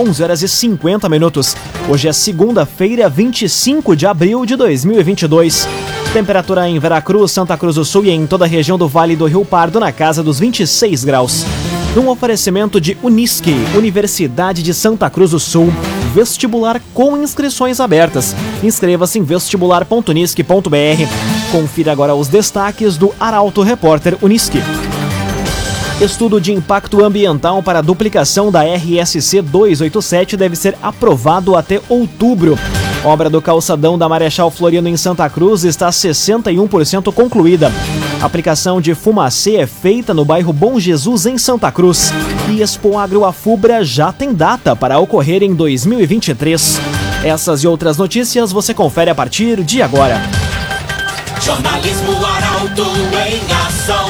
11 horas e 50 minutos. Hoje é segunda-feira, 25 de abril de 2022. Temperatura em Veracruz, Santa Cruz do Sul e em toda a região do Vale do Rio Pardo na casa dos 26 graus. Num oferecimento de Unisque, Universidade de Santa Cruz do Sul, vestibular com inscrições abertas. Inscreva-se em vestibular.unisque.br. Confira agora os destaques do Arauto Repórter Unisque. Estudo de impacto ambiental para a duplicação da RSC 287 deve ser aprovado até outubro. Obra do calçadão da Marechal Floriano em Santa Cruz está 61% concluída. aplicação de fumacê é feita no bairro Bom Jesus em Santa Cruz. E Expo Agro Afubra já tem data para ocorrer em 2023. Essas e outras notícias você confere a partir de agora. Jornalismo Arauto em ação.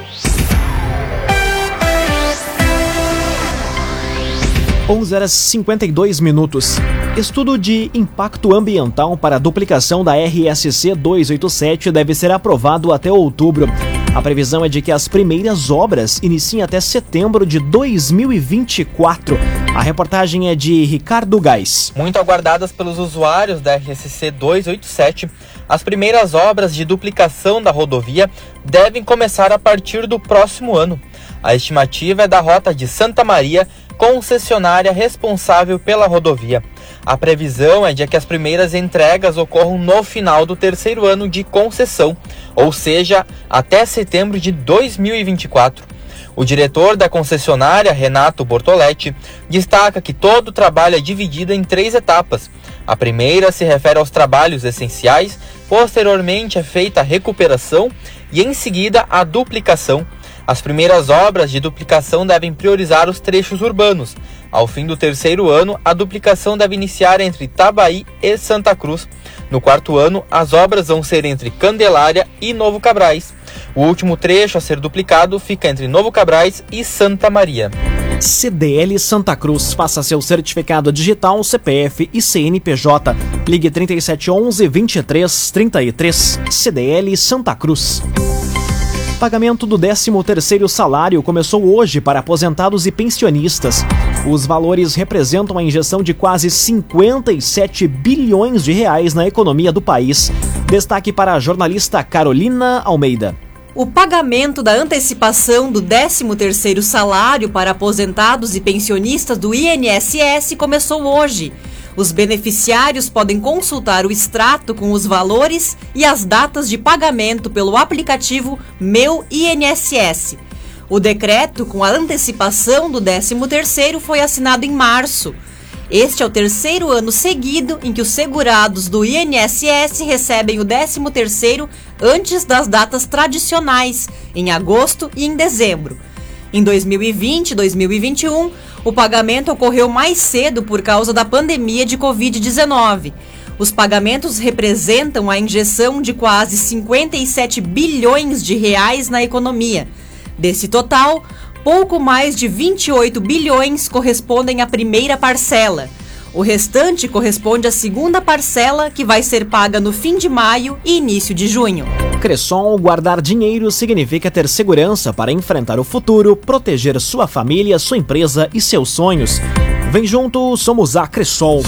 11 horas 52 minutos. Estudo de impacto ambiental para a duplicação da RSC 287 deve ser aprovado até outubro. A previsão é de que as primeiras obras iniciem até setembro de 2024. A reportagem é de Ricardo Gás. Muito aguardadas pelos usuários da RSC 287, as primeiras obras de duplicação da rodovia devem começar a partir do próximo ano. A estimativa é da rota de Santa Maria concessionária responsável pela rodovia. A previsão é de que as primeiras entregas ocorram no final do terceiro ano de concessão, ou seja, até setembro de 2024. O diretor da concessionária, Renato Bortoletti, destaca que todo o trabalho é dividido em três etapas. A primeira se refere aos trabalhos essenciais, posteriormente é feita a recuperação e em seguida a duplicação. As primeiras obras de duplicação devem priorizar os trechos urbanos. Ao fim do terceiro ano, a duplicação deve iniciar entre Itabaí e Santa Cruz. No quarto ano, as obras vão ser entre Candelária e Novo Cabrais. O último trecho a ser duplicado fica entre Novo Cabrais e Santa Maria. CDL Santa Cruz. Faça seu certificado digital, CPF e CNPJ. Ligue 3711 2333. CDL Santa Cruz. Pagamento do 13º salário começou hoje para aposentados e pensionistas. Os valores representam a injeção de quase 57 bilhões de reais na economia do país. Destaque para a jornalista Carolina Almeida. O pagamento da antecipação do 13º salário para aposentados e pensionistas do INSS começou hoje. Os beneficiários podem consultar o extrato com os valores e as datas de pagamento pelo aplicativo Meu INSS. O decreto com a antecipação do 13º foi assinado em março. Este é o terceiro ano seguido em que os segurados do INSS recebem o 13º antes das datas tradicionais, em agosto e em dezembro. Em 2020 e 2021, o pagamento ocorreu mais cedo por causa da pandemia de Covid-19. Os pagamentos representam a injeção de quase 57 bilhões de reais na economia. Desse total, pouco mais de 28 bilhões correspondem à primeira parcela. O restante corresponde à segunda parcela, que vai ser paga no fim de maio e início de junho. Cressol, guardar dinheiro significa ter segurança para enfrentar o futuro, proteger sua família, sua empresa e seus sonhos. Vem junto, somos a Cressol.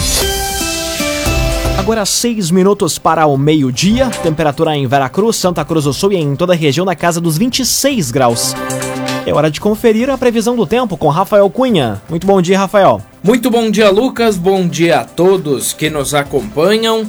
Agora seis minutos para o meio-dia, temperatura em Veracruz, Santa Cruz do Sul e em toda a região na casa dos 26 graus. É hora de conferir a previsão do tempo com Rafael Cunha. Muito bom dia, Rafael. Muito bom dia, Lucas. Bom dia a todos que nos acompanham.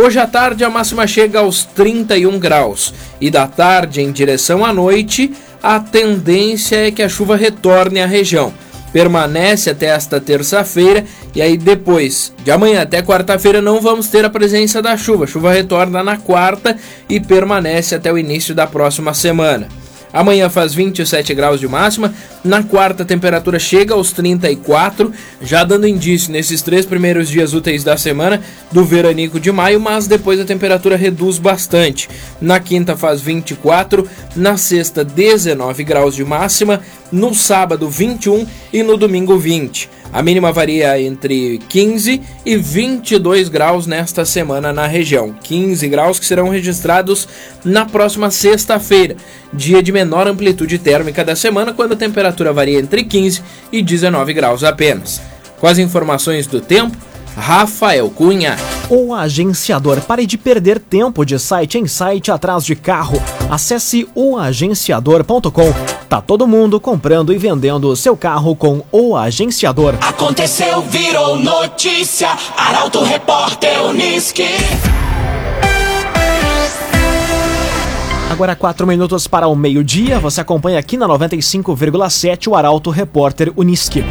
Hoje à tarde a máxima chega aos 31 graus e da tarde em direção à noite a tendência é que a chuva retorne à região. Permanece até esta terça-feira e aí depois de amanhã até quarta-feira não vamos ter a presença da chuva. A chuva retorna na quarta e permanece até o início da próxima semana. Amanhã faz 27 graus de máxima. Na quarta, a temperatura chega aos 34, já dando indício nesses três primeiros dias úteis da semana do veranico de maio, mas depois a temperatura reduz bastante. Na quinta, faz 24, na sexta, 19 graus de máxima, no sábado, 21 e no domingo, 20. A mínima varia entre 15 e 22 graus nesta semana na região. 15 graus que serão registrados na próxima sexta-feira, dia de menor amplitude térmica da semana, quando a temperatura varia entre 15 e 19 graus apenas. Com as informações do tempo, Rafael Cunha. O agenciador. Pare de perder tempo de site em site atrás de carro. Acesse oagenciador.com. Tá todo mundo comprando e vendendo seu carro com o agenciador. Aconteceu, virou notícia. Arauto Repórter Uniski. Agora, quatro minutos para o meio-dia. Você acompanha aqui na 95,7 o Arauto Repórter Uniski.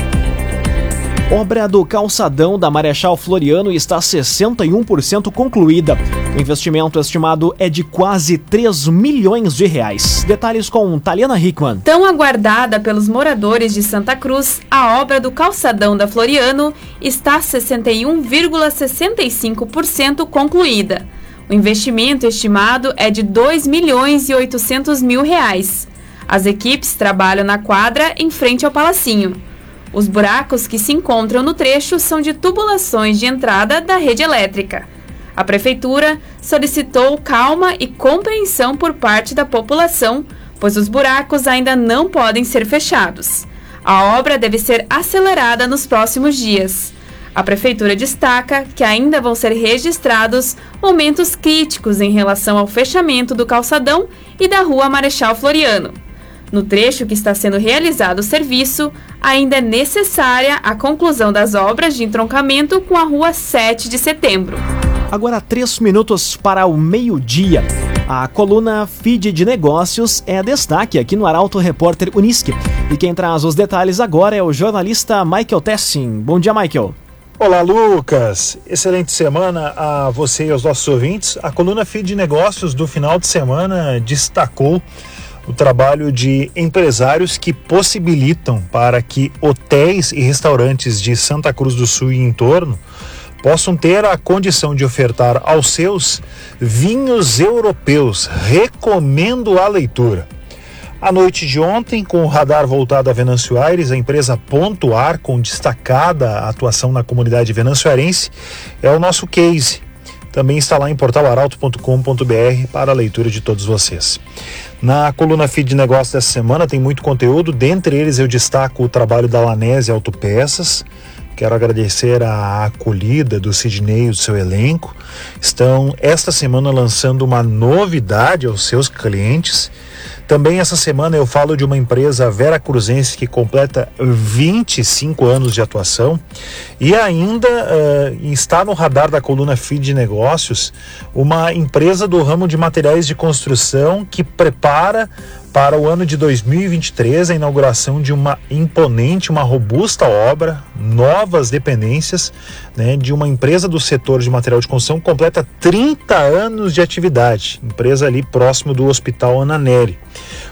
Obra do calçadão da Marechal Floriano está 61% concluída. O investimento estimado é de quase 3 milhões de reais. Detalhes com Taliana Hickman. Tão aguardada pelos moradores de Santa Cruz, a obra do calçadão da Floriano está 61,65% concluída. O investimento estimado é de 2 milhões e 800 mil reais. As equipes trabalham na quadra em frente ao Palacinho. Os buracos que se encontram no trecho são de tubulações de entrada da rede elétrica. A prefeitura solicitou calma e compreensão por parte da população, pois os buracos ainda não podem ser fechados. A obra deve ser acelerada nos próximos dias. A prefeitura destaca que ainda vão ser registrados momentos críticos em relação ao fechamento do calçadão e da rua Marechal Floriano. No trecho que está sendo realizado o serviço, ainda é necessária a conclusão das obras de entroncamento com a Rua 7 de Setembro. Agora, três minutos para o meio-dia. A coluna Feed de Negócios é destaque aqui no Arauto Repórter Unisque. E quem traz os detalhes agora é o jornalista Michael Tessin. Bom dia, Michael. Olá, Lucas. Excelente semana a você e aos nossos ouvintes. A coluna Feed de Negócios do final de semana destacou o trabalho de empresários que possibilitam para que hotéis e restaurantes de Santa Cruz do Sul e entorno possam ter a condição de ofertar aos seus vinhos europeus. Recomendo a leitura. A noite de ontem, com o radar voltado a Venâncio Aires, a empresa Pontuar, com destacada atuação na comunidade venançoarense, é o nosso case. Também está lá em portalaralto.com.br para a leitura de todos vocês. Na coluna Feed de Negócios dessa semana tem muito conteúdo, dentre eles eu destaco o trabalho da Lanese Autopeças. Quero agradecer a acolhida do Sidney e do seu elenco. Estão esta semana lançando uma novidade aos seus clientes também essa semana eu falo de uma empresa vera cruzense que completa 25 anos de atuação e ainda uh, está no radar da coluna Feed de Negócios uma empresa do ramo de materiais de construção que prepara para o ano de 2023 a inauguração de uma imponente, uma robusta obra, novas dependências, né, de uma empresa do setor de material de construção completa 30 anos de atividade, empresa ali próximo do Hospital Ananeri.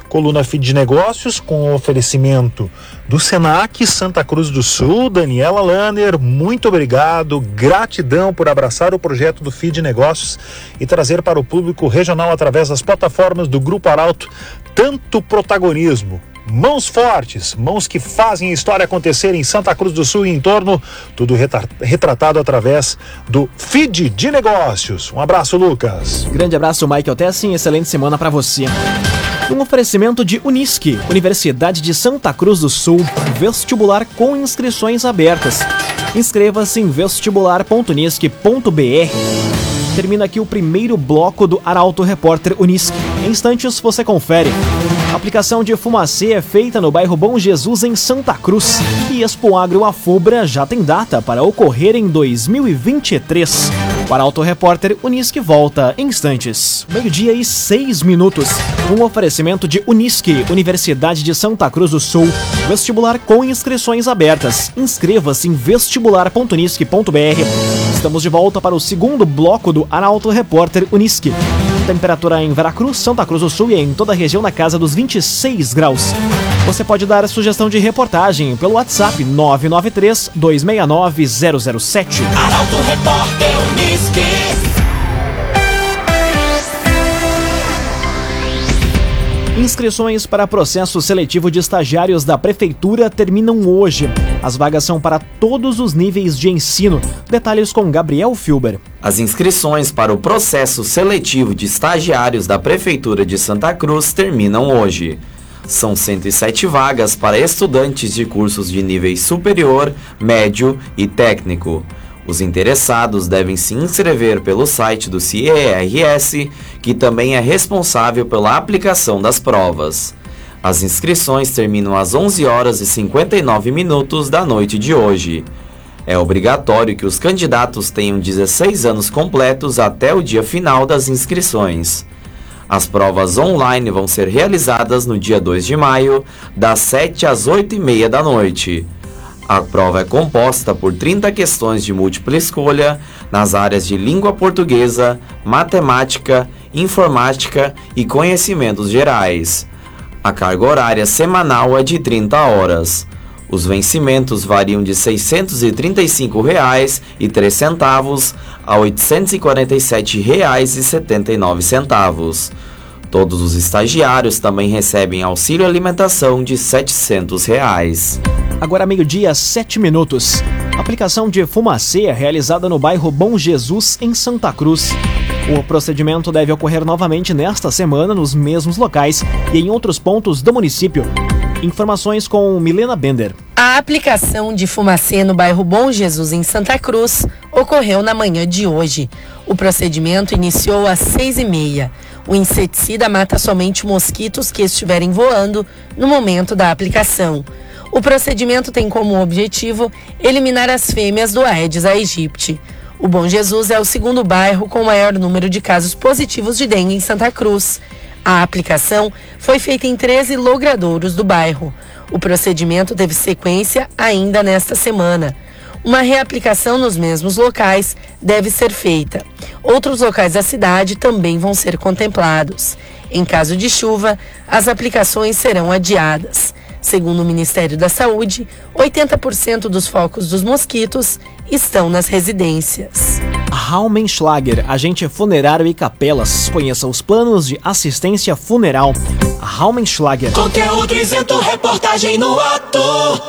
Coluna Feed de Negócios com oferecimento do Senac Santa Cruz do Sul, Daniela Lanner, muito obrigado, gratidão por abraçar o projeto do Feed de Negócios e trazer para o público regional através das plataformas do Grupo Arauto tanto protagonismo. Mãos fortes, mãos que fazem a história acontecer em Santa Cruz do Sul e em torno, tudo retratado através do Feed de Negócios. Um abraço, Lucas. Grande abraço, Michael Tessin. Excelente semana para você. Um oferecimento de Unisque, Universidade de Santa Cruz do Sul, vestibular com inscrições abertas. Inscreva-se em vestibular.unisque.br. Termina aqui o primeiro bloco do Arauto Repórter Unisque. Em instantes você confere. A aplicação de fumacê é feita no bairro Bom Jesus, em Santa Cruz. E Expo Agro Afubra já tem data para ocorrer em 2023. O Arauto Repórter Unisque volta em instantes. Meio-dia e seis minutos. Um oferecimento de Unisque, Universidade de Santa Cruz do Sul. Vestibular com inscrições abertas. Inscreva-se em vestibular.unisque.br. Estamos de volta para o segundo bloco do Arauto Repórter Unisque. Temperatura em Veracruz, Santa Cruz do Sul e em toda a região na casa dos 26 graus. Você pode dar a sugestão de reportagem pelo WhatsApp 993 269 007. Arauto Repórter Uniski. Inscrições para processo seletivo de estagiários da Prefeitura terminam hoje. As vagas são para todos os níveis de ensino. Detalhes com Gabriel Filber. As inscrições para o processo seletivo de estagiários da Prefeitura de Santa Cruz terminam hoje. São 107 vagas para estudantes de cursos de nível superior, médio e técnico. Os interessados devem se inscrever pelo site do CIERS, que também é responsável pela aplicação das provas. As inscrições terminam às 11 horas e 59 minutos da noite de hoje. É obrigatório que os candidatos tenham 16 anos completos até o dia final das inscrições. As provas online vão ser realizadas no dia 2 de maio, das 7 às 8 e meia da noite. A prova é composta por 30 questões de múltipla escolha nas áreas de língua portuguesa, matemática, informática e conhecimentos gerais. A carga horária semanal é de 30 horas. Os vencimentos variam de R$ 635,03 a R$ 847,79. Todos os estagiários também recebem auxílio alimentação de 700 reais. Agora meio-dia, 7 minutos. Aplicação de fumacê é realizada no bairro Bom Jesus, em Santa Cruz. O procedimento deve ocorrer novamente nesta semana nos mesmos locais e em outros pontos do município. Informações com Milena Bender. A aplicação de fumacê no bairro Bom Jesus, em Santa Cruz, ocorreu na manhã de hoje. O procedimento iniciou às seis e meia. O inseticida mata somente mosquitos que estiverem voando no momento da aplicação. O procedimento tem como objetivo eliminar as fêmeas do Aedes aegypti. O Bom Jesus é o segundo bairro com maior número de casos positivos de dengue em Santa Cruz. A aplicação foi feita em 13 logradouros do bairro. O procedimento teve sequência ainda nesta semana. Uma reaplicação nos mesmos locais deve ser feita. Outros locais da cidade também vão ser contemplados. Em caso de chuva, as aplicações serão adiadas. Segundo o Ministério da Saúde, 80% dos focos dos mosquitos estão nas residências. Raumenschlager, agente funerário e capelas. Conheça os planos de assistência funeral. Raumenschlager. Conteúdo isento, reportagem no ato.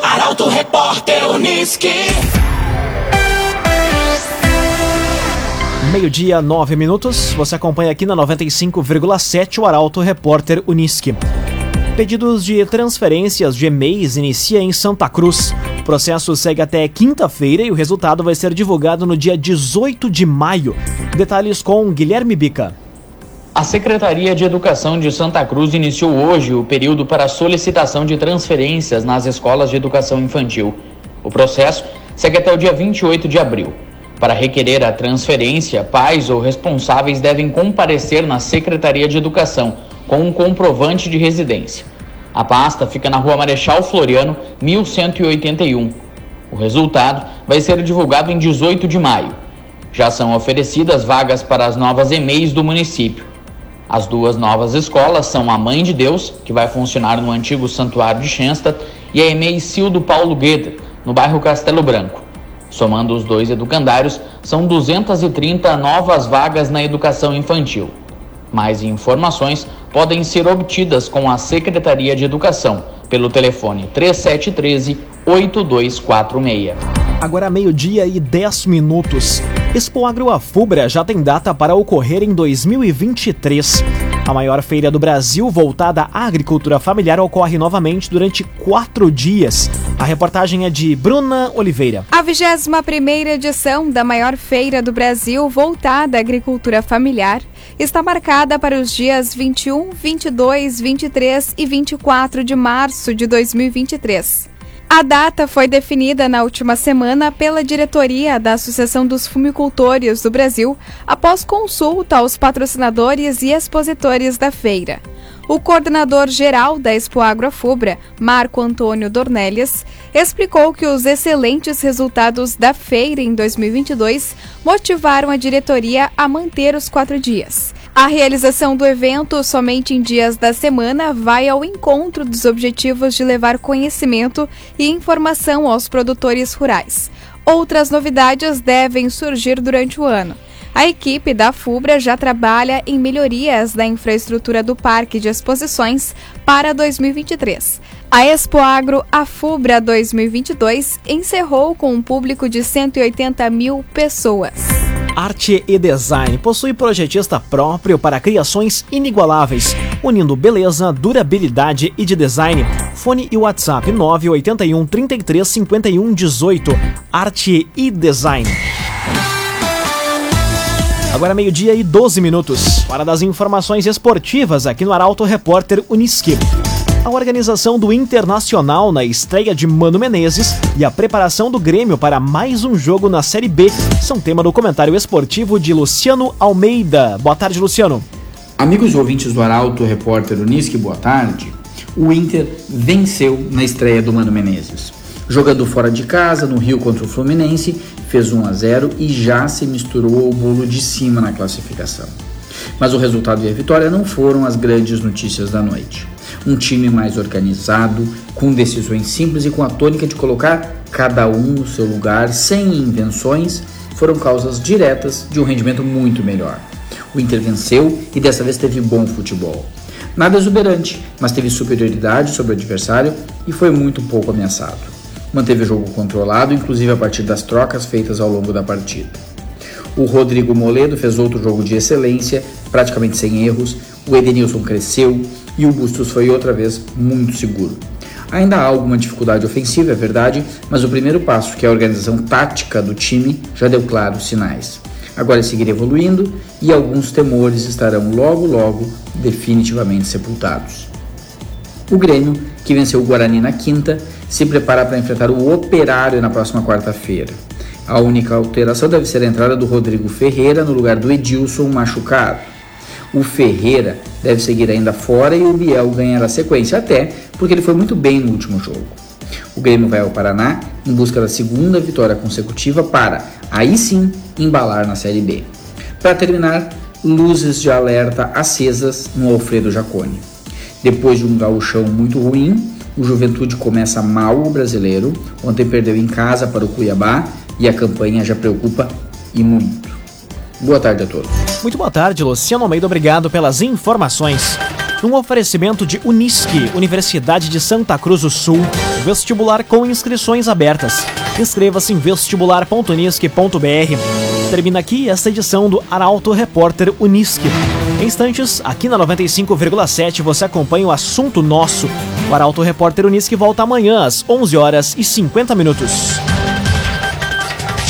Arauto Repórter Uniski. Meio-dia, 9 minutos. Você acompanha aqui na 95,7 o Arauto Repórter Uniski. Pedidos de transferências de e-mails inicia em Santa Cruz. Processo segue até quinta-feira e o resultado vai ser divulgado no dia 18 de maio. Detalhes com Guilherme Bica. A Secretaria de Educação de Santa Cruz iniciou hoje o período para solicitação de transferências nas escolas de educação infantil. O processo segue até o dia 28 de abril. Para requerer a transferência, pais ou responsáveis devem comparecer na Secretaria de Educação com um comprovante de residência. A pasta fica na Rua Marechal Floriano, 1181. O resultado vai ser divulgado em 18 de maio. Já são oferecidas vagas para as novas EMEIs do município. As duas novas escolas são a Mãe de Deus, que vai funcionar no antigo Santuário de Schenstadt, e a EMEI Cildo Paulo Gueder, no bairro Castelo Branco. Somando os dois educandários, são 230 novas vagas na educação infantil. Mais informações podem ser obtidas com a Secretaria de Educação pelo telefone 3713 8246. Agora meio-dia e 10 minutos. Expo Agro Afubra já tem data para ocorrer em 2023. A maior feira do Brasil voltada à agricultura familiar ocorre novamente durante quatro dias. A reportagem é de Bruna Oliveira. A 21ª edição da maior feira do Brasil voltada à agricultura familiar está marcada para os dias 21, 22, 23 e 24 de março de 2023. A data foi definida na última semana pela diretoria da Associação dos Fumicultores do Brasil, após consulta aos patrocinadores e expositores da feira. O coordenador geral da Expo Agro Fubra, Marco Antônio Dornelles, explicou que os excelentes resultados da feira em 2022 motivaram a diretoria a manter os quatro dias. A realização do evento somente em dias da semana vai ao encontro dos objetivos de levar conhecimento e informação aos produtores rurais. Outras novidades devem surgir durante o ano. A equipe da FUBRA já trabalha em melhorias da infraestrutura do Parque de Exposições para 2023. A Expo Agro A FUBRA 2022 encerrou com um público de 180 mil pessoas. Arte e Design possui projetista próprio para criações inigualáveis, unindo beleza, durabilidade e de design. Fone e WhatsApp 981 33 51 18. Arte e Design. Agora meio-dia e 12 minutos. Para das informações esportivas aqui no Arauto Repórter Uniski. A organização do Internacional na estreia de Mano Menezes e a preparação do Grêmio para mais um jogo na Série B são tema do comentário esportivo de Luciano Almeida. Boa tarde, Luciano. Amigos ouvintes do Arauto Repórter Uniski, boa tarde. O Inter venceu na estreia do Mano Menezes. Jogando fora de casa, no Rio contra o Fluminense, fez 1 a 0 e já se misturou ao bolo de cima na classificação. Mas o resultado e a vitória não foram as grandes notícias da noite. Um time mais organizado, com decisões simples e com a tônica de colocar cada um no seu lugar, sem invenções, foram causas diretas de um rendimento muito melhor. O Inter venceu e dessa vez teve bom futebol. Nada exuberante, mas teve superioridade sobre o adversário e foi muito pouco ameaçado manteve o jogo controlado, inclusive a partir das trocas feitas ao longo da partida. O Rodrigo Moledo fez outro jogo de excelência, praticamente sem erros, o Edenilson cresceu e o Bustos foi outra vez muito seguro. Ainda há alguma dificuldade ofensiva, é verdade, mas o primeiro passo, que é a organização tática do time, já deu claros sinais. Agora é seguir evoluindo e alguns temores estarão logo, logo definitivamente sepultados. O Grêmio, que venceu o Guarani na quinta, se prepara para enfrentar o Operário na próxima quarta-feira. A única alteração deve ser a entrada do Rodrigo Ferreira no lugar do Edilson machucado. O Ferreira deve seguir ainda fora e o Biel ganhará sequência, até porque ele foi muito bem no último jogo. O Grêmio vai ao Paraná em busca da segunda vitória consecutiva para, aí sim, embalar na Série B. Para terminar, luzes de alerta acesas no Alfredo Jaconi. Depois de um gauchão muito ruim, o Juventude começa mal o brasileiro. Ontem perdeu em casa para o Cuiabá e a campanha já preocupa e muito. Boa tarde a todos. Muito boa tarde, Luciano Almeida. Obrigado pelas informações. Um oferecimento de Unisque, Universidade de Santa Cruz do Sul, vestibular com inscrições abertas. Inscreva-se em vestibular.unisque.br. Termina aqui esta edição do Arauto Repórter Unisque. Em instantes, aqui na 95,7 você acompanha o assunto nosso. O Arauto Repórter Unisque volta amanhã às 11 horas e 50 minutos.